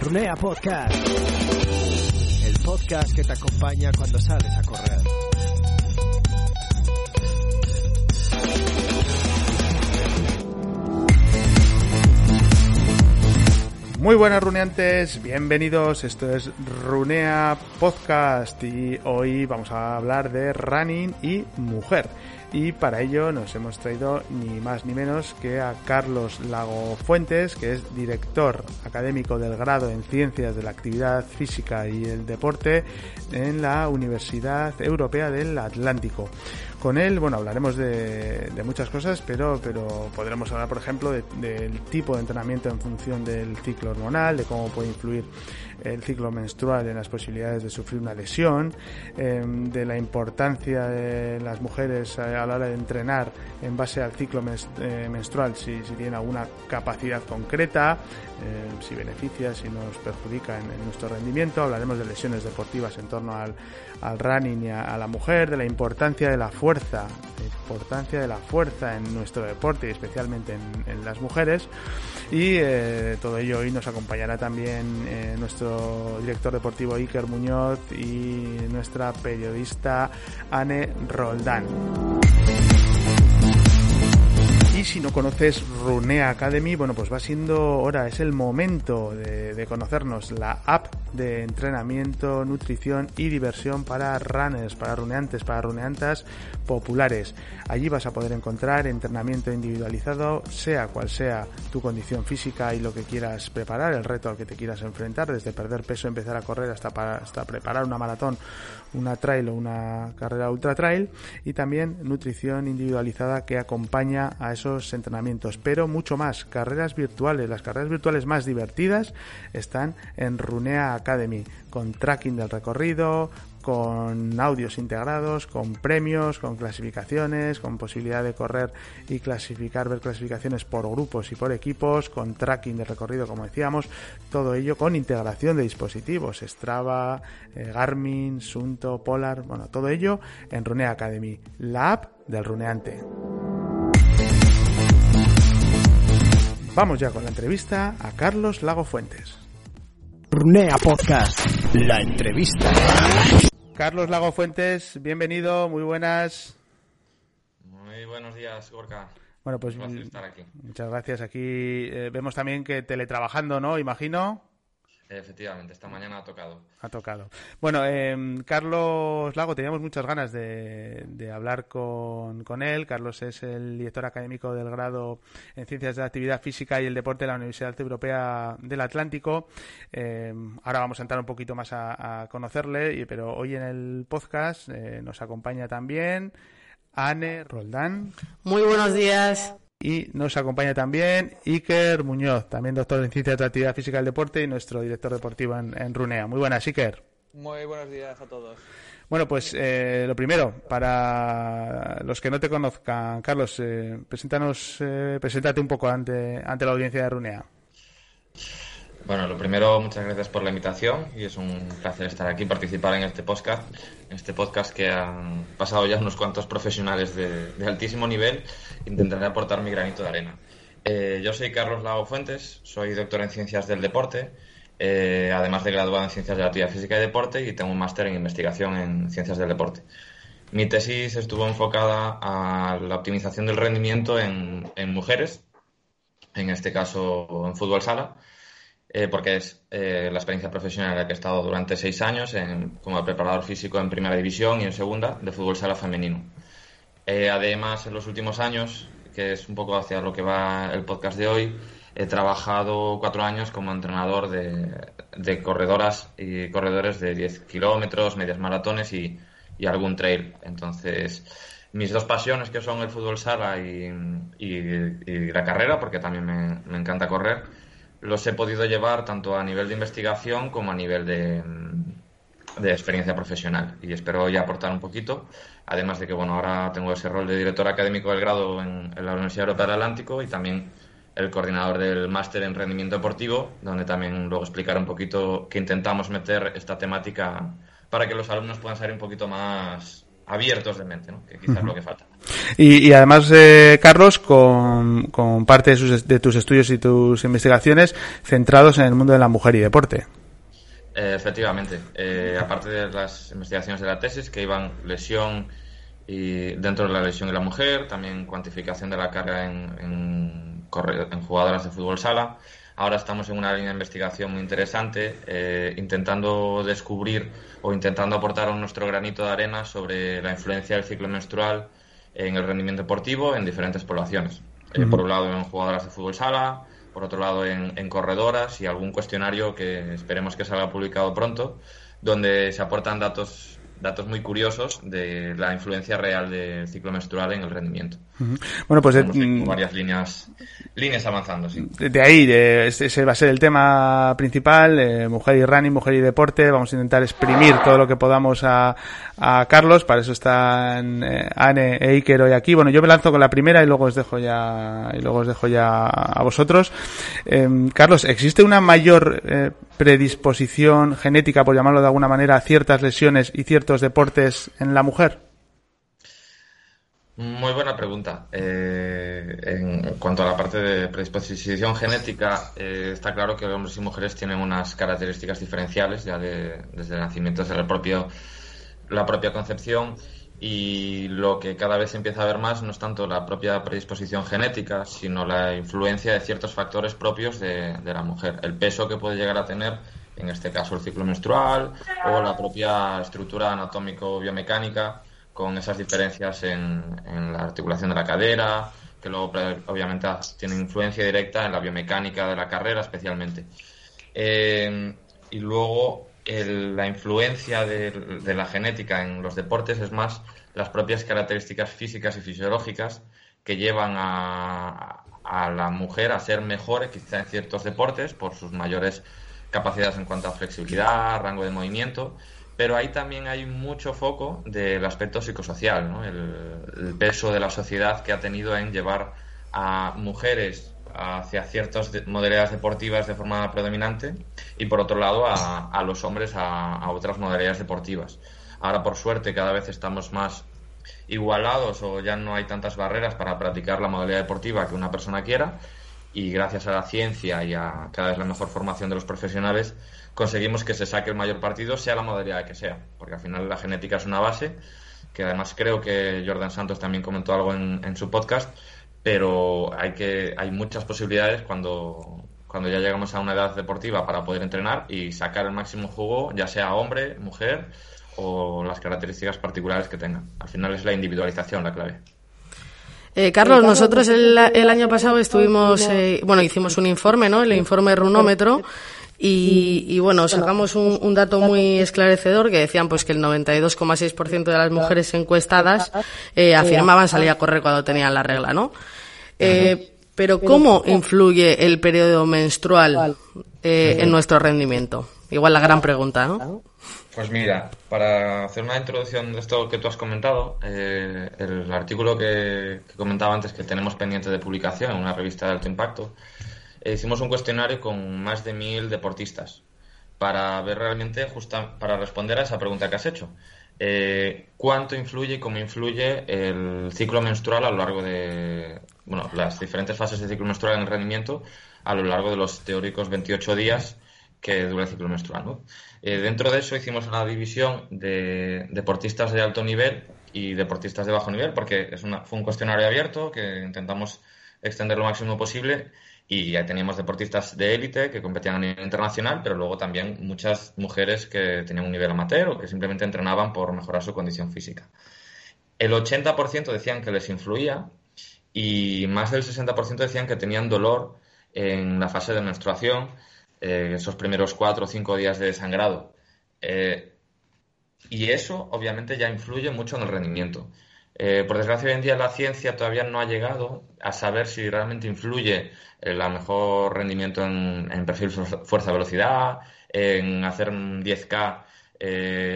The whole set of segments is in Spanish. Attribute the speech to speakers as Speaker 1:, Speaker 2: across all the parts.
Speaker 1: Runea Podcast. El podcast que te acompaña cuando sales a correr.
Speaker 2: Muy buenas runeantes, bienvenidos. Esto es Runea Podcast y hoy vamos a hablar de running y mujer. Y para ello nos hemos traído ni más ni menos que a Carlos Lago Fuentes, que es director académico del grado en Ciencias de la Actividad Física y el Deporte en la Universidad Europea del Atlántico. Con él, bueno, hablaremos de, muchas cosas, pero, pero podremos hablar, por ejemplo, del tipo de entrenamiento en función del ciclo hormonal, de cómo puede influir el ciclo menstrual en las posibilidades de sufrir una lesión, em, de la importancia de las mujeres a la hora de entrenar en base al ciclo eh, menstrual, si, si tienen alguna capacidad concreta, em, si beneficia, si nos perjudica en, nuestro rendimiento. Hablaremos de lesiones deportivas en torno al, al running y a, la mujer, de la importancia de la fuerza, importancia de la fuerza en nuestro deporte y especialmente en, las mujeres. Y eh, todo ello hoy nos acompañará también eh, nuestro director deportivo Iker Muñoz y nuestra periodista Anne Roldán. Y si no conoces Runea Academy, bueno, pues va siendo hora, es el momento de, conocernos la app de entrenamiento, nutrición y diversión para runners, para runeantes, para runeantas populares. Allí vas a poder encontrar entrenamiento individualizado, sea cual sea tu condición física y lo que quieras preparar, el reto al que te quieras enfrentar, desde perder peso, empezar a correr hasta, hasta preparar una maratón, una trail o una carrera ultra trail y también nutrición individualizada que acompaña a esos entrenamientos, pero mucho más, carreras virtuales, las carreras virtuales más divertidas están en Runea Academy, con tracking del recorrido, con audios integrados, con premios, con clasificaciones, con posibilidad de correr y clasificar, ver clasificaciones por grupos y por equipos, con tracking de recorrido, como decíamos, todo ello con integración de dispositivos, Strava, eh, Garmin, Sunto, Polar, bueno, todo ello en Runea Academy, la app del runeante. Vamos ya con la entrevista a Carlos Lago Fuentes.
Speaker 1: Runea Podcast, la entrevista.
Speaker 2: Carlos Lago Fuentes, bienvenido, muy buenas.
Speaker 3: Muy buenos días, Gorka.
Speaker 2: Bueno, pues estar aquí. muchas gracias. Aquí eh, vemos también que teletrabajando, ¿no? Imagino.
Speaker 3: Efectivamente, esta mañana ha tocado.
Speaker 2: Ha tocado. Bueno, eh, Carlos Lago, teníamos muchas ganas de, hablar con, con, él. Carlos es el director académico del grado en Ciencias de la Actividad Física y el Deporte de la Universidad Europea del Atlántico. Eh, ahora vamos a entrar un poquito más a, conocerle, pero hoy en el podcast eh, nos acompaña también Anne Roldán.
Speaker 4: Muy buenos días.
Speaker 2: Y nos acompaña también Iker Muñoz, también doctor en Ciencias de Actividad Física del Deporte y nuestro director deportivo en, Runea. Muy buenas, Iker.
Speaker 5: Muy buenos días a todos.
Speaker 2: Bueno, pues eh, lo primero, para los que no te conozcan, Carlos, eh, preséntanos, eh, preséntate un poco ante, ante la audiencia de Runea.
Speaker 3: Bueno, lo primero, muchas gracias por la invitación y es un placer estar aquí, participar en este podcast, en este podcast que han pasado ya unos cuantos profesionales de, altísimo nivel. Intentaré aportar mi granito de arena. Eh, yo soy Carlos Lago Fuentes, soy doctor en Ciencias del Deporte, eh, además de graduado en Ciencias de la Actividad Física y Deporte y tengo un máster en Investigación en Ciencias del Deporte. Mi tesis estuvo enfocada a la optimización del rendimiento en, en mujeres, en este caso en fútbol sala eh, porque es eh, la experiencia profesional en la que he estado durante seis años como preparador físico en primera división y en segunda de fútbol sala femenino. Eh, además, en los últimos años, que es un poco hacia lo que va el podcast de hoy, he trabajado cuatro años como entrenador de, corredoras y corredores de 10 kilómetros, medias maratones y, algún trail. Entonces, mis dos pasiones, que son el fútbol sala y, la carrera, porque también me encanta correr, los he podido llevar tanto a nivel de investigación como a nivel de, experiencia profesional y espero ya aportar un poquito. Además de que, bueno, ahora tengo ese rol de director académico del grado en, la Universidad Europea del Atlántico y también el coordinador del máster en rendimiento deportivo, donde también luego explicar un poquito que intentamos meter esta temática para que los alumnos puedan salir un poquito más abiertos de mente, ¿no? que quizás es lo que falta.
Speaker 2: Y, además, eh, Carlos, con, con parte de, de, tus estudios y tus investigaciones centrados en el mundo de la mujer y deporte.
Speaker 3: Eh, efectivamente. Eh, aparte de las investigaciones de la tesis, que iban lesión y dentro de la lesión y la mujer, también cuantificación de la carga en, en, en jugadoras de fútbol sala. Ahora estamos en una línea de investigación muy interesante, eh, intentando descubrir o intentando aportar nuestro granito de arena sobre la influencia del ciclo menstrual en el rendimiento deportivo en diferentes poblaciones. Por un lado, en jugadoras de fútbol sala, por otro lado en, corredoras y algún cuestionario que esperemos que salga publicado pronto, donde se aportan datos datos muy curiosos de la influencia real del ciclo menstrual en el rendimiento.
Speaker 2: Bueno, pues de,
Speaker 3: mm, varias líneas líneas avanzando, sí.
Speaker 2: De, ahí, ese va a ser el tema principal, mujer y running, mujer y deporte. Vamos a intentar exprimir todo lo que podamos a, a Carlos, para eso están eh, Anne e Iker hoy aquí. Bueno, yo me lanzo con la primera y luego os dejo ya y luego os dejo ya a vosotros. Em, Carlos, ¿existe una mayor eh, predisposición genética, por llamarlo de alguna manera, a ciertas lesiones y ciertos deportes en la mujer?
Speaker 3: Muy buena pregunta. Eh, en cuanto a la parte de predisposición genética, eh, está claro que hombres y mujeres tienen unas características diferenciales ya desde el nacimiento, desde la propia concepción y lo que cada vez se empieza a ver más no es tanto la propia predisposición genética, sino la influencia de ciertos factores propios de, la mujer. El peso que puede llegar a tener, en este caso el ciclo menstrual, o la propia estructura anatómico-biomecánica, con esas diferencias en, la articulación de la cadera, que luego obviamente tienen influencia directa en la biomecánica de la carrera especialmente. Eh, y luego la influencia de, la genética en los deportes es más las propias características físicas y fisiológicas que llevan a, la mujer a ser mejor quizá en ciertos deportes por sus mayores capacidades en cuanto a flexibilidad, rango de movimiento, pero ahí también hay mucho foco del aspecto psicosocial, el peso de la sociedad que ha tenido en llevar a mujeres hacia ciertas modalidades deportivas de forma predominante y por otro lado a, los hombres a, otras modalidades deportivas. Ahora por suerte cada vez estamos más igualados o ya no hay tantas barreras para practicar la modalidad deportiva que una persona quiera y gracias a la ciencia y a cada vez la mejor formación de los profesionales conseguimos que se saque el mayor partido sea la modalidad que sea porque al final la genética es una base que además creo que Jordan Santos también comentó algo en su podcast pero hay que hay muchas posibilidades cuando cuando ya llegamos a una edad deportiva para poder entrenar y sacar el máximo jugo, ya sea hombre, mujer o las características particulares que tengan. Al final es la individualización la clave.
Speaker 4: Eh, Carlos, nosotros el, el, año pasado estuvimos, eh, bueno, hicimos un informe, ¿no? El informe runómetro. Y, y, bueno, sacamos un, un, dato muy esclarecedor que decían pues que el 92,6% de las mujeres encuestadas eh, afirmaban salir a correr cuando tenían la regla, ¿no? Eh, pero ¿cómo influye el periodo menstrual eh, en nuestro rendimiento? Igual la gran pregunta, ¿no?
Speaker 3: Pues mira, para hacer una introducción de esto que tú has comentado, eh, el artículo que, comentaba antes que tenemos pendiente de publicación en una revista de alto impacto, hicimos un cuestionario con más de mil deportistas para ver realmente, justa, para responder a esa pregunta que has hecho. ¿Cuánto influye y cómo influye el ciclo menstrual a lo largo de, bueno, las diferentes fases de ciclo menstrual en el rendimiento a lo largo de los teóricos 28 días que dura el ciclo menstrual. Eh, dentro de eso hicimos una división de deportistas de alto nivel y deportistas de bajo nivel, porque es una, fue un cuestionario abierto que intentamos extender lo máximo posible y ya teníamos deportistas de élite que competían a nivel internacional, pero luego también muchas mujeres que tenían un nivel amateur o que simplemente entrenaban por mejorar su condición física. El 80% decían que les influía y más del 60% decían que tenían dolor en la fase de menstruación, eh, esos primeros cuatro o cinco días de sangrado. Eh, y eso obviamente ya influye mucho en el rendimiento. Eh, por desgracia, hoy en día la ciencia todavía no ha llegado a saber si realmente influye el mejor rendimiento en, perfil fuerza-velocidad, en hacer un 10K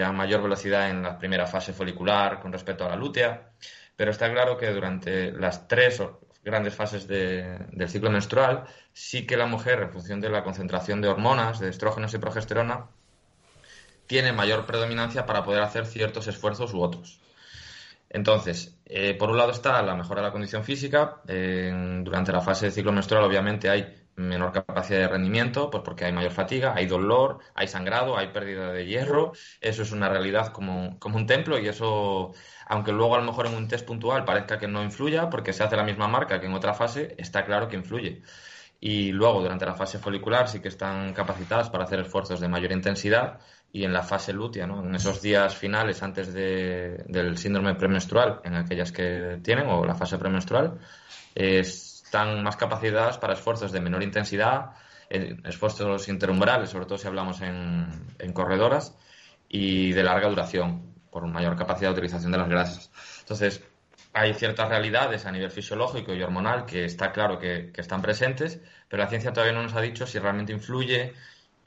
Speaker 3: a mayor velocidad en la primera fase folicular con respecto a la lútea pero está claro que durante las tres grandes fases del ciclo menstrual, sí que la mujer, en función de la concentración de hormonas, de estrógenos y progesterona, tiene mayor predominancia para poder hacer ciertos esfuerzos u otros. Entonces, eh, por un lado está la mejora de la condición física. durante la fase de ciclo menstrual, obviamente, hay menor capacidad de rendimiento, pues porque hay mayor fatiga, hay dolor, hay sangrado, hay pérdida de hierro. Eso es una realidad como, como un templo y eso, aunque luego a lo mejor en un test puntual parezca que no influya, porque se hace la misma marca que en otra fase, está claro que influye. Y luego, durante la fase folicular, sí que están capacitadas para hacer esfuerzos de mayor intensidad y en la fase lútea, ¿no? en esos días finales antes de, del síndrome premenstrual, en aquellas que tienen, o la fase premenstrual, están más capacitadas para esfuerzos de menor intensidad, esfuerzos interumbrales, sobre todo si hablamos en, corredoras, y de larga duración, por mayor capacidad de utilización de las grasas. Entonces, hay ciertas realidades a nivel fisiológico y hormonal que está claro que están presentes, pero la ciencia todavía no nos ha dicho si realmente influye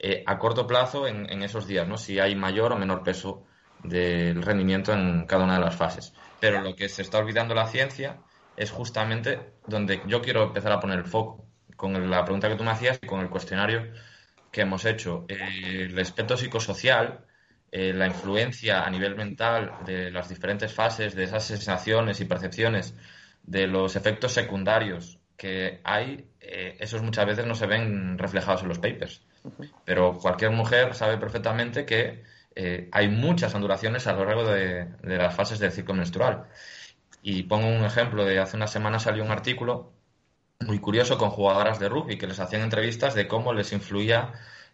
Speaker 3: eh, a corto plazo en, esos días, ¿no? Si hay mayor o menor peso del rendimiento en cada una de las fases. Pero lo que se está olvidando la ciencia es justamente donde yo quiero empezar a poner el foco, con la pregunta que tú me hacías y con el cuestionario que hemos hecho. Eh, el aspecto psicosocial, eh, la influencia a nivel mental de las diferentes fases, de esas sensaciones y percepciones, de los efectos secundarios que hay, esos muchas veces no se ven reflejados en los papers. Pero cualquier mujer sabe perfectamente que eh, hay muchas ondulaciones a lo largo de, las fases del ciclo menstrual. Y pongo un ejemplo de hace una semana salió un artículo muy curioso con jugadoras de rugby que les hacían entrevistas de cómo les influía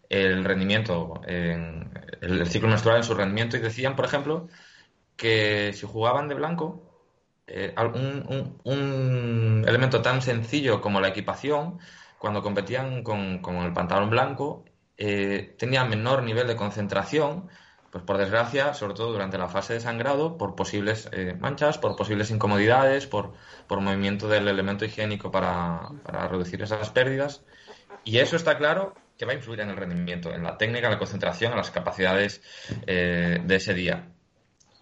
Speaker 3: el rendimiento, en, el, ciclo menstrual en su rendimiento y decían, por ejemplo, que si jugaban de blanco, eh, un, elemento tan sencillo como la equipación cuando competían con, el pantalón blanco, eh, tenían menor nivel de concentración, pues por desgracia, sobre todo durante la fase de sangrado, por posibles eh, manchas, por posibles incomodidades, por, por movimiento del elemento higiénico para, reducir esas pérdidas. Y eso está claro que va a influir en el rendimiento, en la técnica, en la concentración, en las capacidades eh, de ese día.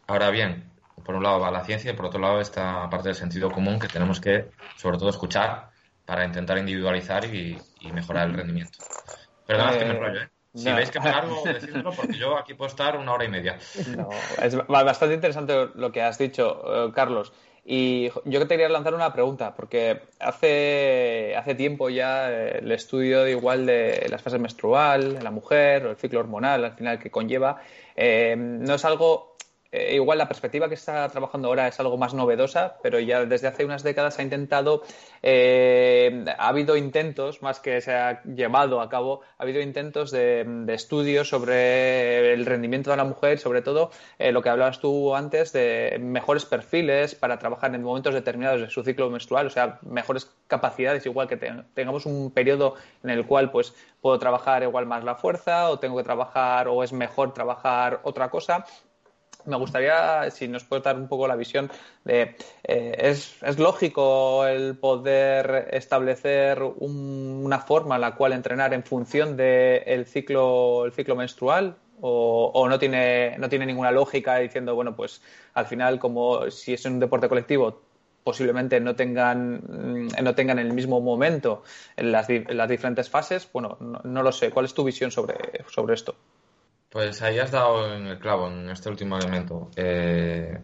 Speaker 3: Ahora bien, por un lado va la ciencia y por otro lado esta parte del sentido común que tenemos que, sobre todo, escuchar para intentar individualizar y, mejorar el rendimiento. Perdona que me eh, rollo, ¿eh? Si veis que me largo, decídmelo porque yo aquí puedo estar una hora y media.
Speaker 5: No, es bastante interesante lo que has dicho, eh, Carlos. Y yo te quería lanzar una pregunta, porque hace, hace tiempo ya eh, el estudio de igual de las fases menstrual, la mujer, o el ciclo hormonal al final que conlleva, no es algo eh, igual la perspectiva que está trabajando ahora es algo más novedosa, pero ya desde hace unas décadas ha intentado, eh, ha habido intentos, más que se ha llevado a cabo, ha habido intentos de, estudios sobre el rendimiento de la mujer, sobre todo eh, lo que hablabas tú antes de mejores perfiles para trabajar en momentos determinados de su ciclo menstrual, o sea, mejores capacidades, igual que tengamos un periodo en el cual pues puedo trabajar igual más la fuerza o tengo que trabajar o es mejor trabajar otra cosa me gustaría si nos puede dar un poco la visión de eh, ¿es, ¿es, lógico el poder establecer una forma en la cual entrenar en función del ciclo el ciclo menstrual o, o, no tiene no tiene ninguna lógica diciendo bueno pues al final como si es un deporte colectivo posiblemente no tengan mm, no tengan el mismo momento en las, las diferentes fases bueno no, no, lo sé. Cuál es tu visión sobre sobre esto
Speaker 3: pues ahí has dado en el clavo, en este último elemento. Eh,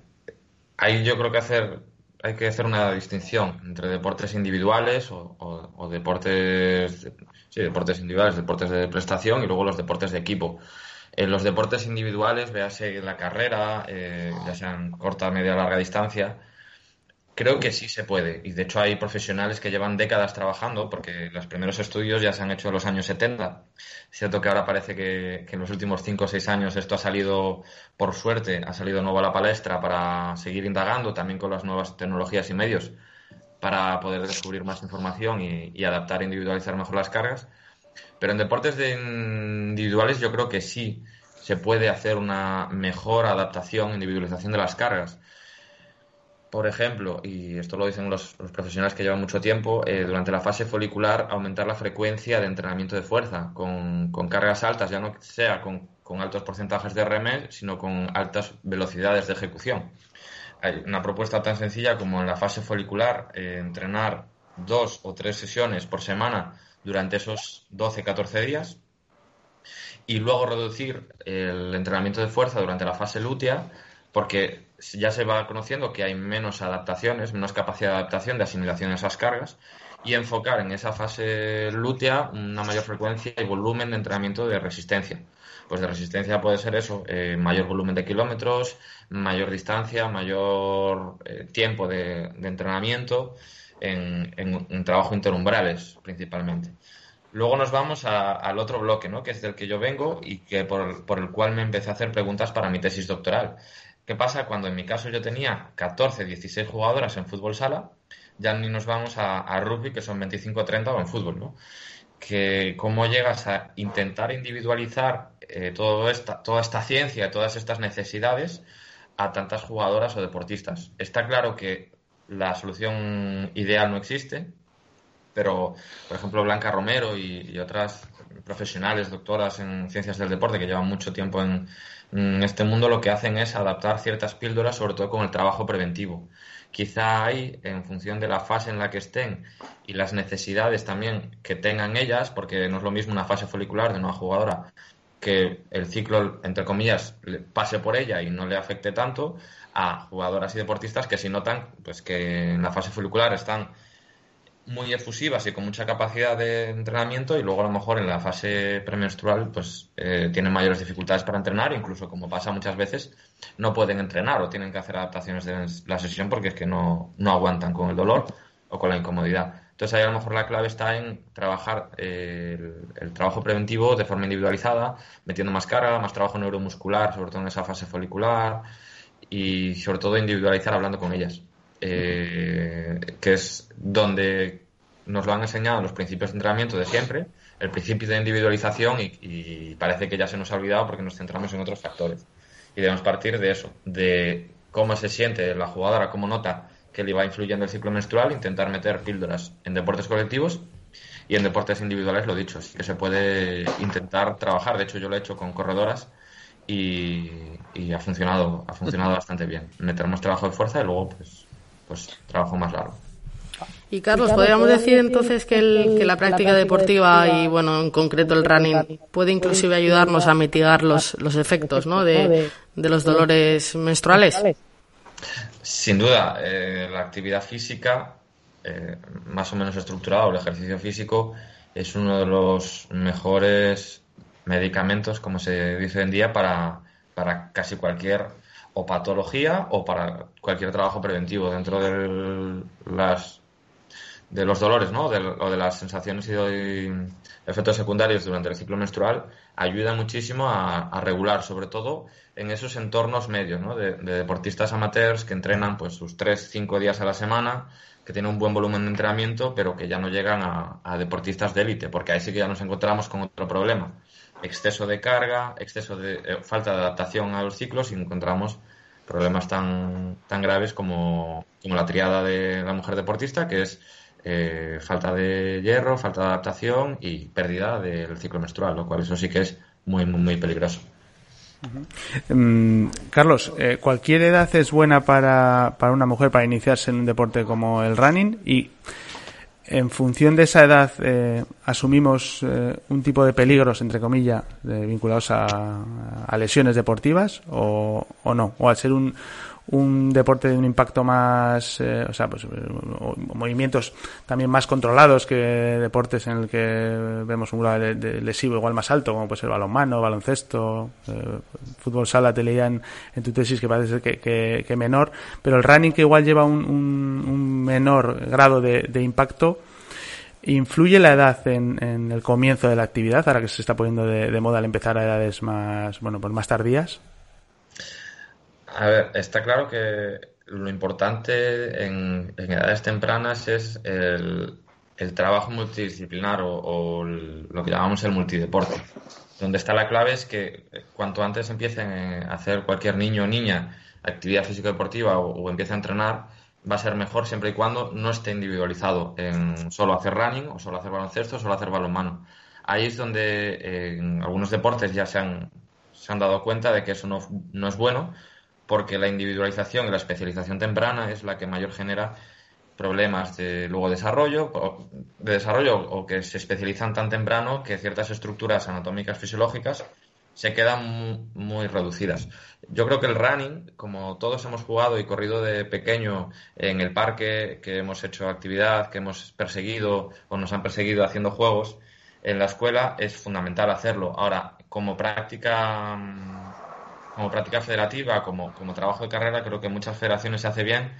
Speaker 3: ahí yo creo que hacer, hay que hacer una distinción entre deportes individuales o, deportes, sí, deportes individuales, deportes de prestación y luego los deportes de equipo. En los deportes individuales, véase la carrera, eh, ya sean corta, media, larga distancia, Creo que sí se puede. Y de hecho hay profesionales que llevan décadas trabajando porque los primeros estudios ya se han hecho en los años 70. Es cierto que ahora parece que, en los últimos 5 o 6 años esto ha salido, por suerte, ha salido nuevo a la palestra para seguir indagando también con las nuevas tecnologías y medios para poder descubrir más información y, adaptar e individualizar mejor las cargas. Pero en deportes individuales yo creo que sí se puede hacer una mejor adaptación, individualización de las cargas por ejemplo, y esto lo dicen los, profesionales que llevan mucho tiempo, eh, durante la fase folicular aumentar la frecuencia de entrenamiento de fuerza con, cargas altas, ya no sea con, altos porcentajes de RM, sino con altas velocidades de ejecución. Hay una propuesta tan sencilla como en la fase folicular eh, entrenar dos o tres sesiones por semana durante esos 12-14 días y luego reducir el entrenamiento de fuerza durante la fase lútea porque ya se va conociendo que hay menos adaptaciones, menos capacidad de adaptación, de asimilación de esas cargas, y enfocar en esa fase lútea una mayor frecuencia y volumen de entrenamiento de resistencia. Pues de resistencia puede ser eso, eh, mayor volumen de kilómetros, mayor distancia, mayor eh, tiempo de, entrenamiento en, en, trabajo interumbrales principalmente. Luego nos vamos al otro bloque, ¿no? que es del que yo vengo y que por, el cual me empecé a hacer preguntas para mi tesis doctoral. ¿Qué pasa cuando en mi caso yo tenía 14, 16 jugadoras en fútbol sala? Ya ni nos vamos a, rugby, que son 25, 30 o en fútbol, ¿no? Que cómo llegas a intentar individualizar eh, toda esta ciencia, todas estas necesidades a tantas jugadoras o deportistas. Está claro que la solución ideal no existe, pero, por ejemplo, Blanca Romero y, otras profesionales, doctoras en ciencias del deporte que llevan mucho tiempo en, en, este mundo, lo que hacen es adaptar ciertas píldoras, sobre todo con el trabajo preventivo. Quizá hay, en función de la fase en la que estén y las necesidades también que tengan ellas, porque no es lo mismo una fase folicular de una jugadora que el ciclo, entre comillas, pase por ella y no le afecte tanto, a jugadoras y deportistas que si notan pues que en la fase folicular están muy efusivas y con mucha capacidad de entrenamiento y luego a lo mejor en la fase premenstrual pues eh, tienen mayores dificultades para entrenar, incluso como pasa muchas veces, no pueden entrenar o tienen que hacer adaptaciones de la sesión porque es que no, no aguantan con el dolor o con la incomodidad. Entonces ahí a lo mejor la clave está en trabajar eh, el, el, trabajo preventivo de forma individualizada, metiendo más carga, más trabajo neuromuscular, sobre todo en esa fase folicular y sobre todo individualizar hablando con ellas. Eh, que es donde nos lo han enseñado los principios de entrenamiento de siempre, el principio de individualización y, parece que ya se nos ha olvidado porque nos centramos en otros factores. Y debemos partir de eso, de cómo se siente la jugadora, cómo nota que le va influyendo el ciclo menstrual, intentar meter píldoras en deportes colectivos y en deportes individuales, lo dicho, sí que se puede intentar trabajar. De hecho, yo lo he hecho con corredoras y, y ha funcionado, ha funcionado bastante bien. Meternos trabajo de fuerza y luego pues pues trabajo más largo.
Speaker 4: Y Carlos, podríamos decir entonces que, el, la práctica deportiva y, bueno, en concreto el running puede inclusive ayudarnos a mitigar los, los efectos ¿no? de, de los dolores menstruales.
Speaker 3: Sin duda, eh, la actividad física, eh, más o menos estructurada, o el ejercicio físico, es uno de los mejores medicamentos, como se dice hoy en día, para, para casi cualquier o patología o para cualquier trabajo preventivo dentro de las de los dolores ¿no? o de las sensaciones y, efectos secundarios durante el ciclo menstrual ayuda muchísimo a, regular sobre todo en esos entornos medios ¿no? de, deportistas amateurs que entrenan pues sus 3-5 días a la semana que tienen un buen volumen de entrenamiento pero que ya no llegan a, a deportistas de élite porque ahí sí que ya nos encontramos con otro problema exceso de carga, exceso de eh, falta de adaptación a los ciclos y encontramos problemas tan, tan graves como, como la triada de la mujer deportista, que es eh, falta de hierro, falta de adaptación y pérdida del ciclo menstrual, lo cual eso sí que es muy, muy, muy peligroso.
Speaker 2: Mm, Carlos, eh, ¿cualquier edad es buena para, para una mujer para iniciarse en un deporte como el running? Y en función de esa edad eh, asumimos eh, un tipo de peligros, entre comillas, vinculados a, lesiones deportivas o, no, o al ser un, un deporte de un impacto más, eh, o sea, pues movimientos también más controlados que deportes en el que vemos un grado de, lesivo igual más alto, como puede ser balonmano, baloncesto, eh, fútbol sala, te leían en tu tesis que parece que, que, menor, pero el running que igual lleva un, un, menor grado de, impacto, ¿influye la edad en, en, el comienzo de la actividad, ahora que se está poniendo de, de moda al empezar a edades más, bueno, pues más tardías?
Speaker 3: A ver, está claro que lo importante en, edades tempranas es el, trabajo multidisciplinar o, lo que llamamos el multideporte. Donde está la clave es que cuanto antes empiecen a hacer cualquier niño o niña actividad físico-deportiva o, o, empiece a entrenar, va a ser mejor siempre y cuando no esté individualizado en solo hacer running o solo hacer baloncesto o solo hacer balonmano. Ahí es donde en algunos deportes ya se han, se han dado cuenta de que eso no, no es bueno porque la individualización y la especialización temprana es la que mayor genera problemas de luego desarrollo, de desarrollo o que se especializan tan temprano que ciertas estructuras anatómicas fisiológicas se quedan muy, reducidas. Yo creo que el running, como todos hemos jugado y corrido de pequeño en el parque, que hemos hecho actividad, que hemos perseguido o nos han perseguido haciendo juegos, en la escuela es fundamental hacerlo. Ahora, como práctica como práctica federativa, como, como trabajo de carrera, creo que muchas federaciones se hace bien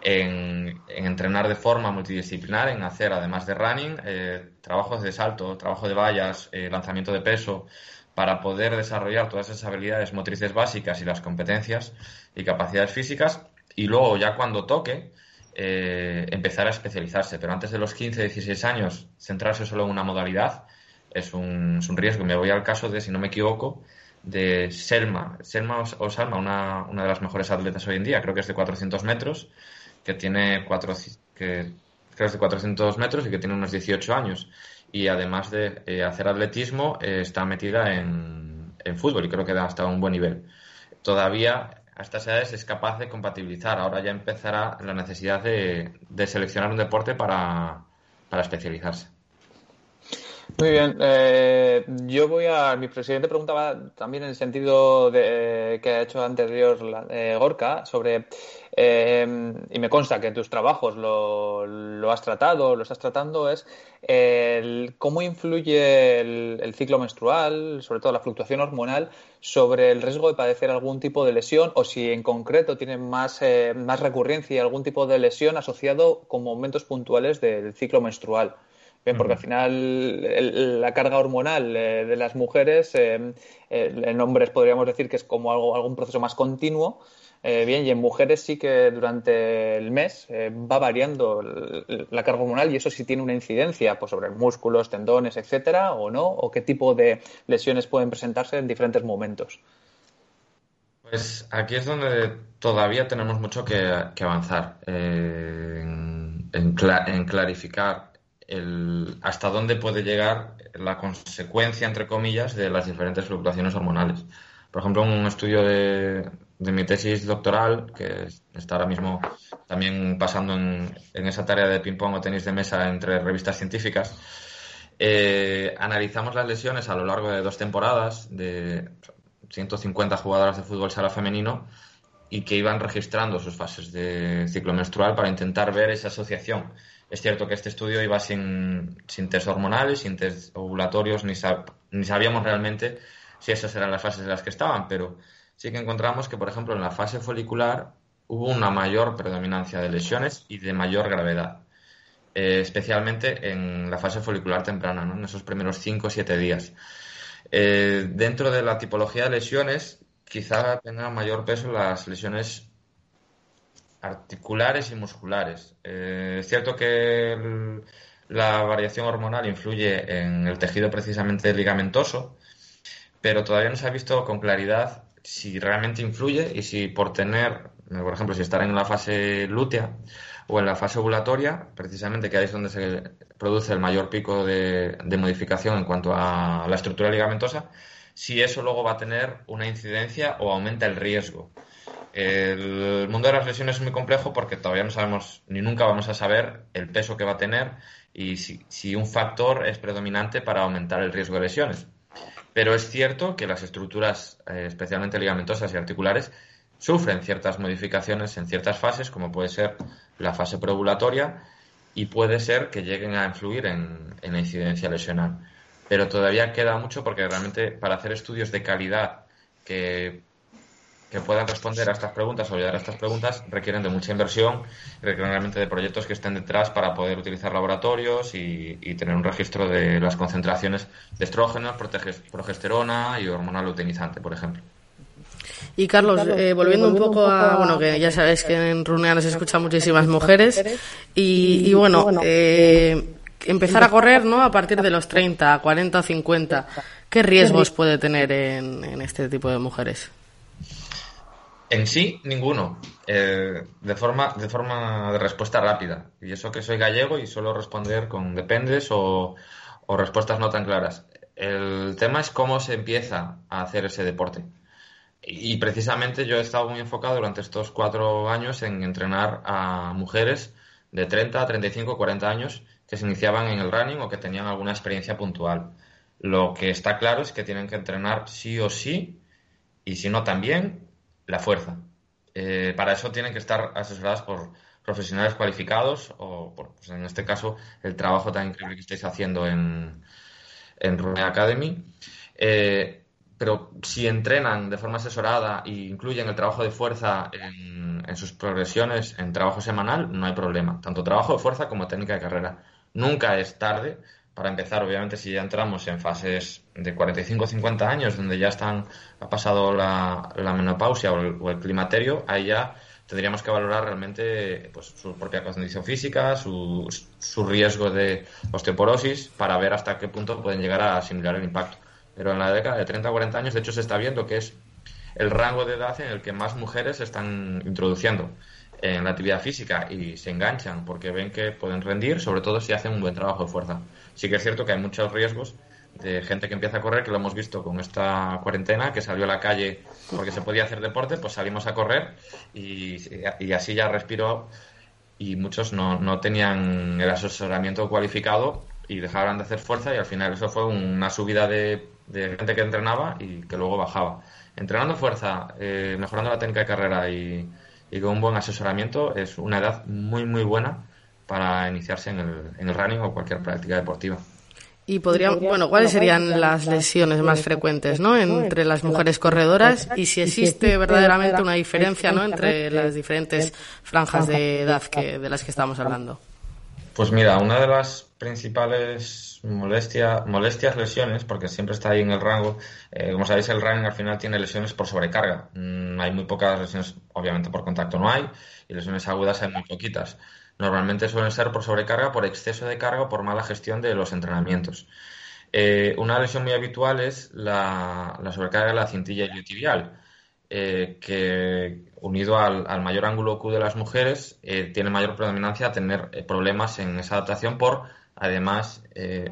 Speaker 3: en, entrenar de forma multidisciplinar, en hacer, además de running, eh, trabajos de salto, trabajo de vallas, eh, lanzamiento de peso, para poder desarrollar todas esas habilidades motrices básicas y las competencias y capacidades físicas. Y luego, ya cuando toque, eh, empezar a especializarse. Pero antes de los 15, 16 años, centrarse solo en una modalidad es un, es un riesgo. Me voy al caso de, si no me equivoco, de Selma. Selma o Salma, una, una de las mejores atletas hoy en día, creo que es de 400 metros que tiene cuatro, que creo de 400 metros y que tiene unos 18 años. Y además de eh, hacer atletismo, eh, está metida en, en, fútbol y creo que da hasta un buen nivel. Todavía a estas edades es capaz de compatibilizar. Ahora ya empezará la necesidad de, de seleccionar un deporte para, para especializarse.
Speaker 5: Muy bien. Eh, yo voy a. Mi presidente preguntaba también en el sentido de, que ha hecho anterior eh, Gorka sobre. Eh, y me consta que en tus trabajos lo, has tratado, lo estás tratando, es el, cómo influye el, ciclo menstrual, sobre todo la fluctuación hormonal, sobre el riesgo de padecer algún tipo de lesión o si en concreto tiene más, más recurrencia algún tipo de lesión asociado con momentos puntuales del ciclo menstrual porque al final la carga hormonal eh, de las mujeres, eh, en hombres podríamos decir que es como algo, algún proceso más continuo, eh, bien, y en mujeres sí que durante el mes va variando la carga hormonal y eso sí tiene una incidencia pues, sobre músculos, tendones, etcétera, o no, o qué tipo de lesiones pueden presentarse en diferentes momentos.
Speaker 3: Pues aquí es donde todavía tenemos mucho que, avanzar en, en, clarificar el, hasta dónde puede llegar la consecuencia, entre comillas, de las diferentes fluctuaciones hormonales. Por ejemplo, un estudio de, de mi tesis doctoral, que está ahora mismo también pasando en, en esa tarea de ping-pong o tenis de mesa entre revistas científicas, eh, analizamos las lesiones a lo largo de dos temporadas de 150 jugadoras de fútbol sala femenino y que iban registrando sus fases de ciclo menstrual para intentar ver esa asociación es cierto que este estudio iba sin, sin test hormonales, sin test ovulatorios, ni, sabíamos realmente si esas eran las fases en las que estaban, pero sí que encontramos que, por ejemplo, en la fase folicular hubo una mayor predominancia de lesiones y de mayor gravedad, eh, especialmente en la fase folicular temprana, en esos primeros 5 o 7 días. Eh, dentro de la tipología de lesiones, quizá tenga mayor peso las lesiones articulares y musculares. Eh, es cierto que la variación hormonal influye en el tejido precisamente ligamentoso, pero todavía no se ha visto con claridad si realmente influye y si por tener, por ejemplo, si estar en la fase lútea o en la fase ovulatoria, precisamente que ahí es donde se produce el mayor pico de modificación en cuanto a la estructura ligamentosa, si eso luego va a tener una incidencia o aumenta el riesgo. El mundo de las lesiones es muy complejo porque todavía no sabemos ni nunca vamos a saber el peso que va a tener y si, un factor es predominante para aumentar el riesgo de lesiones. Pero es cierto que las estructuras, eh, especialmente ligamentosas y articulares, sufren ciertas modificaciones en ciertas fases, como puede ser la fase preovulatoria, y puede ser que lleguen a influir en, en la incidencia lesional. Pero todavía queda mucho porque realmente para hacer estudios de calidad que que puedan responder a estas preguntas o ayudar a estas preguntas requieren de mucha inversión, requieren realmente de proyectos que estén detrás para poder utilizar laboratorios y, tener un registro de las concentraciones de estrógenos, progesterona y hormonal luteinizante, por ejemplo.
Speaker 4: Y Carlos, eh, volviendo un poco a, bueno, que ya sabes que en Runea nos escuchan muchísimas mujeres y, bueno, eh, empezar a correr, ¿no? A partir de los 30, 40 o 50, ¿qué riesgos puede tener en este tipo de mujeres?
Speaker 3: En sí, ninguno. Eh, de, forma, de respuesta rápida. Y eso que soy gallego y suelo responder con dependes o, respuestas no tan claras. El tema es cómo se empieza a hacer ese deporte. Y, precisamente yo he estado muy enfocado durante estos cuatro años en entrenar a mujeres de 30, 35, 40 años que se iniciaban en el running o que tenían alguna experiencia puntual. Lo que está claro es que tienen que entrenar sí o sí, y si no también, la fuerza. Eh, para eso tienen que estar asesoradas por profesionales cualificados o, por, pues en este caso, el trabajo tan increíble que estáis haciendo en, en Rune Academy. Eh, pero si entrenan de forma asesorada e incluyen el trabajo de fuerza en, en, sus progresiones en trabajo semanal, no hay problema. Tanto trabajo de fuerza como técnica de carrera. Nunca es tarde para empezar, obviamente, si ya entramos en fases de 45 o 50 años, donde ya están, ha pasado la, menopausia o el, o el, climaterio, ahí ya tendríamos que valorar realmente pues, su propia condición física, su, su riesgo de osteoporosis, para ver hasta qué punto pueden llegar a asimilar el impacto. Pero en la década de 30 o 40 años, de hecho, se está viendo que es el rango de edad en el que más mujeres se están introduciendo en la actividad física y se enganchan porque ven que pueden rendir, sobre todo si hacen un buen trabajo de fuerza. Sí que es cierto que hay muchos riesgos de gente que empieza a correr, que lo hemos visto con esta cuarentena, que salió a la calle porque se podía hacer deporte, pues salimos a correr y, así ya respiró y muchos no, no, tenían el asesoramiento cualificado y dejaron de hacer fuerza y al final eso fue una subida de, de gente que entrenaba y que luego bajaba. Entrenando fuerza, eh, mejorando la técnica de carrera y y con un buen asesoramiento es una edad muy muy buena para iniciarse en el, en el running o cualquier práctica deportiva.
Speaker 4: Y podría, bueno, ¿cuáles serían las lesiones más frecuentes, ¿no? Entre las mujeres corredoras y si existe verdaderamente una diferencia, ¿no? Entre las diferentes franjas de edad que, de las que estamos hablando.
Speaker 3: Pues mira, una de las principales molestia, molestias, lesiones, porque siempre está ahí en el rango, eh, como sabéis, el running al final tiene lesiones por sobrecarga. Mm, hay muy pocas lesiones, obviamente por contacto no hay, y lesiones agudas hay muy poquitas. Normalmente suelen ser por sobrecarga, por exceso de carga o por mala gestión de los entrenamientos. Eh, una lesión muy habitual es la, la sobrecarga de la cintilla iliotibial, eh, que unido al, mayor ángulo Q de las mujeres eh, tiene mayor predominancia a tener problemas en esa adaptación por, además,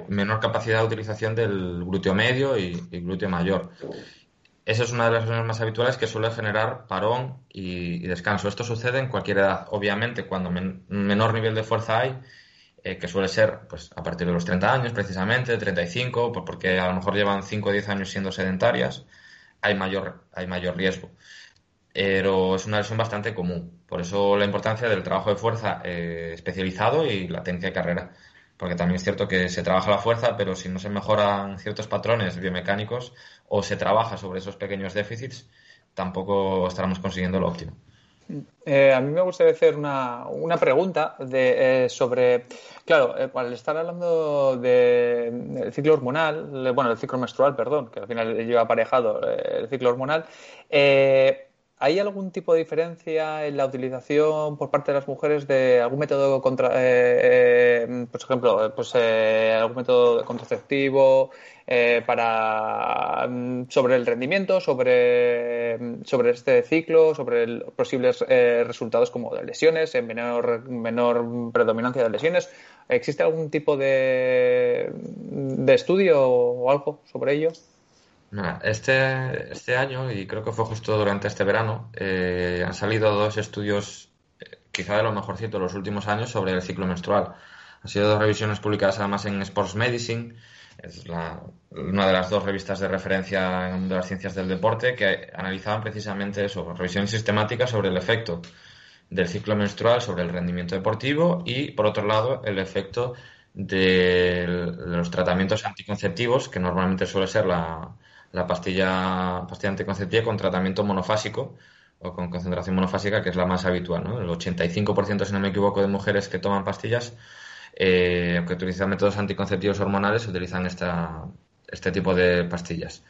Speaker 3: menor capacidad de utilización del glúteo medio y, glúteo mayor. Esa es una de las lesiones más habituales que suele generar parón y, descanso. Esto sucede en cualquier edad. Obviamente, cuando men menor nivel de fuerza hay, eh, que suele ser pues, a partir de los 30 años, precisamente, 35, pues porque a lo mejor llevan 5 o 10 años siendo sedentarias, hay mayor, hay mayor riesgo. Pero es una lesión bastante común. Por eso la importancia del trabajo de fuerza eh, especializado y la técnica de carrera porque también es cierto que se trabaja la fuerza, pero si no se mejoran ciertos patrones biomecánicos o se trabaja sobre esos pequeños déficits, tampoco estaremos consiguiendo lo óptimo.
Speaker 5: Eh, a mí me gustaría hacer una, una pregunta de, eh, sobre, claro, eh, al estar hablando del de, ciclo hormonal, bueno, el ciclo menstrual, perdón, que al final lleva aparejado eh, el ciclo hormonal, ¿Hay algún tipo de diferencia en la utilización por parte de las mujeres de algún método contra, eh, eh, por ejemplo, pues eh, algún método contraceptivo para sobre el rendimiento, sobre, sobre este ciclo, sobre el, posibles resultados como de lesiones, en menor menor predominancia de lesiones? ¿Existe algún tipo de, de estudio o algo sobre ello?
Speaker 3: Este, este año, y creo que fue justo durante este verano, eh, han salido dos estudios, eh, quizá de lo mejorcito de los últimos años, sobre el ciclo menstrual. Han sido dos revisiones publicadas además en Sports Medicine, es la, una de las dos revistas de referencia en de las ciencias del deporte, que analizaban precisamente eso, revisiones sistemáticas sobre el efecto del ciclo menstrual sobre el rendimiento deportivo y, por otro lado, el efecto de los tratamientos anticonceptivos, que normalmente suele ser la, la pastilla, pastilla anticonceptiva con tratamiento monofásico o con concentración monofásica, que es la más habitual. El 85%, si no me equivoco, de mujeres que toman pastillas, eh, que utilizan métodos anticonceptivos hormonales, utilizan esta, este tipo de pastillas.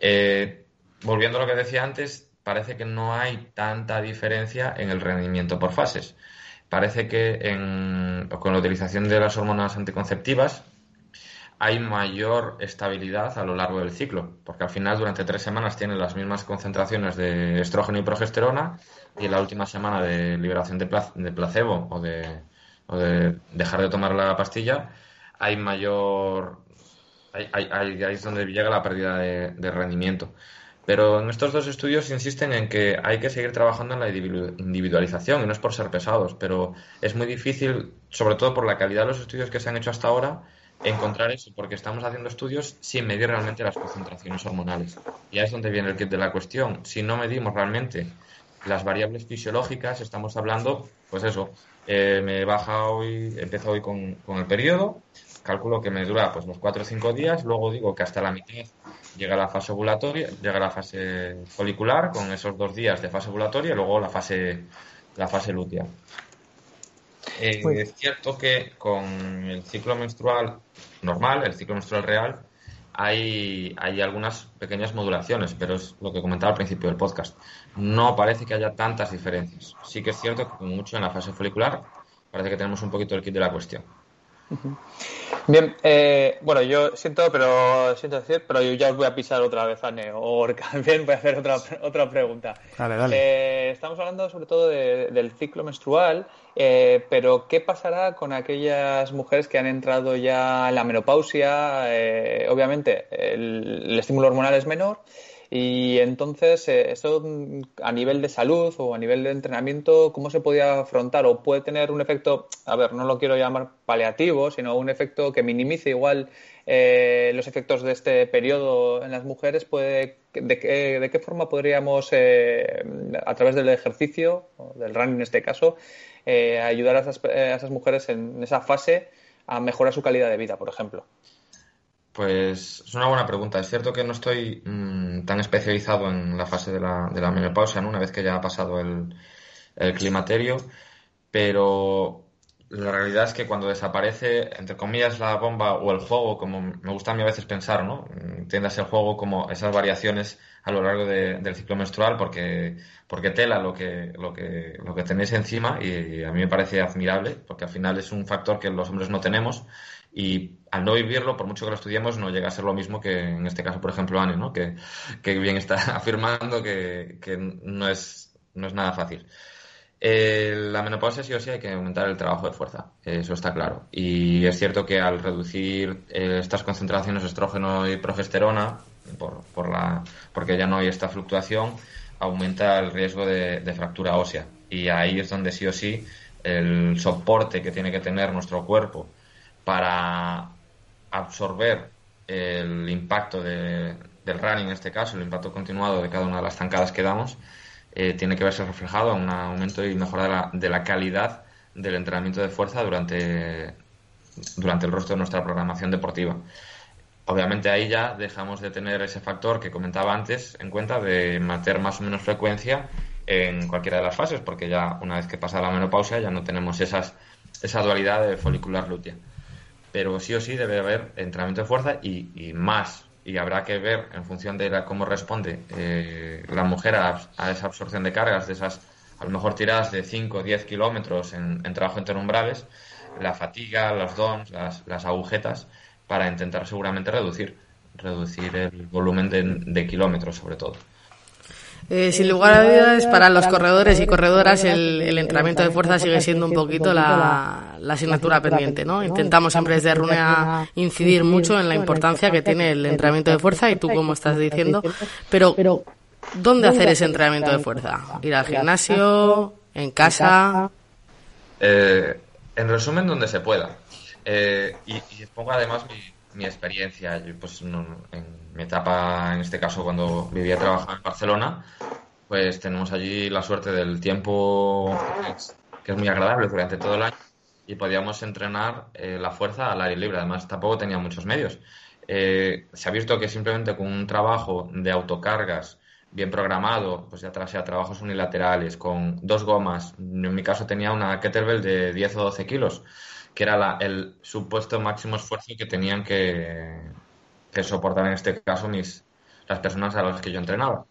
Speaker 3: Eh, volviendo a lo que decía antes, parece que no hay tanta diferencia en el rendimiento por fases. Parece que con la utilización de las hormonas anticonceptivas, hay mayor estabilidad a lo largo del ciclo, porque al final durante tres semanas tienen las mismas concentraciones de estrógeno y progesterona y en la última semana de liberación de, placebo o de, o de, dejar de tomar la pastilla hay mayor... Hay, hay, hay, ahí es donde llega la pérdida de, de rendimiento. Pero en estos dos estudios insisten en que hay que seguir trabajando en la individualización, y no es por ser pesados, pero es muy difícil, sobre todo por la calidad de los estudios que se han hecho hasta ahora, encontrar eso, porque estamos haciendo estudios sin medir realmente las concentraciones hormonales. Y ahí es donde viene el kit de la cuestión. Si no medimos realmente las variables fisiológicas, estamos hablando, pues eso, eh, me baja hoy, empiezo hoy con, con, el periodo, calculo que me dura pues los 4 o 5 días, luego digo que hasta la mitad llega la fase ovulatoria, llega la fase folicular con esos dos días de fase ovulatoria y luego la fase, la fase lútea. Eh, es cierto que con el ciclo menstrual normal, el ciclo menstrual real, hay, hay algunas pequeñas modulaciones, pero es lo que comentaba al principio del podcast. No parece que haya tantas diferencias. Sí que es cierto que mucho en la fase folicular parece que tenemos un poquito el kit de la cuestión.
Speaker 5: Bien, eh, bueno, yo siento, pero siento decir, pero yo ya os voy a pisar otra vez a Neo. O Bien, voy a hacer otra, otra pregunta.
Speaker 2: Dale, dale.
Speaker 5: Eh, estamos hablando sobre todo del ciclo menstrual, eh, pero ¿qué pasará con aquellas mujeres que han entrado ya en la menopausia? obviamente, el estímulo hormonal es menor. Y entonces, eh, eso a nivel de salud o a nivel de entrenamiento, ¿cómo se podía afrontar? ¿O puede tener un efecto, a ver, no lo quiero llamar paliativo, sino un efecto que minimice igual eh, los efectos de este periodo en las mujeres? Puede, de, qué, ¿De qué forma podríamos, eh, a través del ejercicio, del running en este caso, ayudar a esas, a esas mujeres en esa fase a mejorar su calidad de vida, por ejemplo?
Speaker 3: Pues es una buena pregunta. Es cierto que no estoy mm, tan especializado en la fase de la, de la menopausia, ¿no? una vez que ya ha pasado el, climaterio, pero la realidad es que cuando desaparece, entre comillas, la bomba o el juego, como me gusta a mí a veces pensar, ¿no? Entiendas el juego como esas variaciones a lo largo del ciclo menstrual, porque, porque tela lo que, lo, que, lo que tenéis encima y a mí me parece admirable, porque al final es un factor que los hombres no tenemos y al no vivirlo, por mucho que lo estudiemos, no llega a ser lo mismo que en este caso, por ejemplo, Anne, ¿no? que, que bien está afirmando que, que, no, es, no es nada fácil. Eh, la menopausia sí o sí hay que aumentar el trabajo de fuerza, eso está claro. Y es cierto que al reducir eh, estas concentraciones de estrógeno y progesterona, por, por, la, porque ya no hay esta fluctuación, aumenta el riesgo de, de fractura ósea. Y ahí es donde sí o sí el soporte que tiene que tener nuestro cuerpo para absorber el impacto del running en este caso, el impacto continuado de cada una de las zancadas que damos, eh, tiene que verse reflejado en un aumento y mejora de la, de la, calidad del entrenamiento de fuerza durante, durante el resto de nuestra programación deportiva. Obviamente ahí ya dejamos de tener ese factor que comentaba antes en cuenta de meter más o menos frecuencia en cualquiera de las fases, porque ya una vez que pasa la menopausia ya no tenemos esas, esa dualidad de folicular lútea pero sí o sí debe haber entrenamiento de fuerza y, más. Y habrá que ver en función de cómo responde eh, la mujer a, esa absorción de cargas, de esas a lo mejor tiradas de 5 o 10 kilómetros en, trabajo interumbrales, la fatiga, los DOMs, las, agujetas, para intentar seguramente reducir, reducir el volumen de kilómetros sobre todo.
Speaker 4: Eh, sin lugar a dudas, para los corredores y corredoras, el, entrenamiento de fuerza sigue siendo un poquito la, asignatura pendiente, ¿no? Intentamos siempre desde Runea incidir mucho en la importancia que tiene el entrenamiento de fuerza y tú, como estás diciendo, pero ¿dónde hacer ese entrenamiento de fuerza? ¿Ir al gimnasio? ¿En casa?
Speaker 3: Eh, en resumen, donde se pueda. Eh, y, y pongo además mi, mi experiencia, pues en mi etapa, en este caso cuando vivía y trabajaba en Barcelona, pues tenemos allí la suerte del tiempo que es, muy agradable durante todo el año y podíamos entrenar eh, la fuerza al aire libre. Además, tampoco tenía muchos medios. Eh, se ha visto que simplemente con un trabajo de autocargas bien programado, pues ya sea trabajos unilaterales, con dos gomas, en mi caso tenía una kettlebell de 10 o 12 kilos, que era el supuesto máximo esfuerzo que tenían que, soportar en este caso mis, las personas a las que yo entrenaba.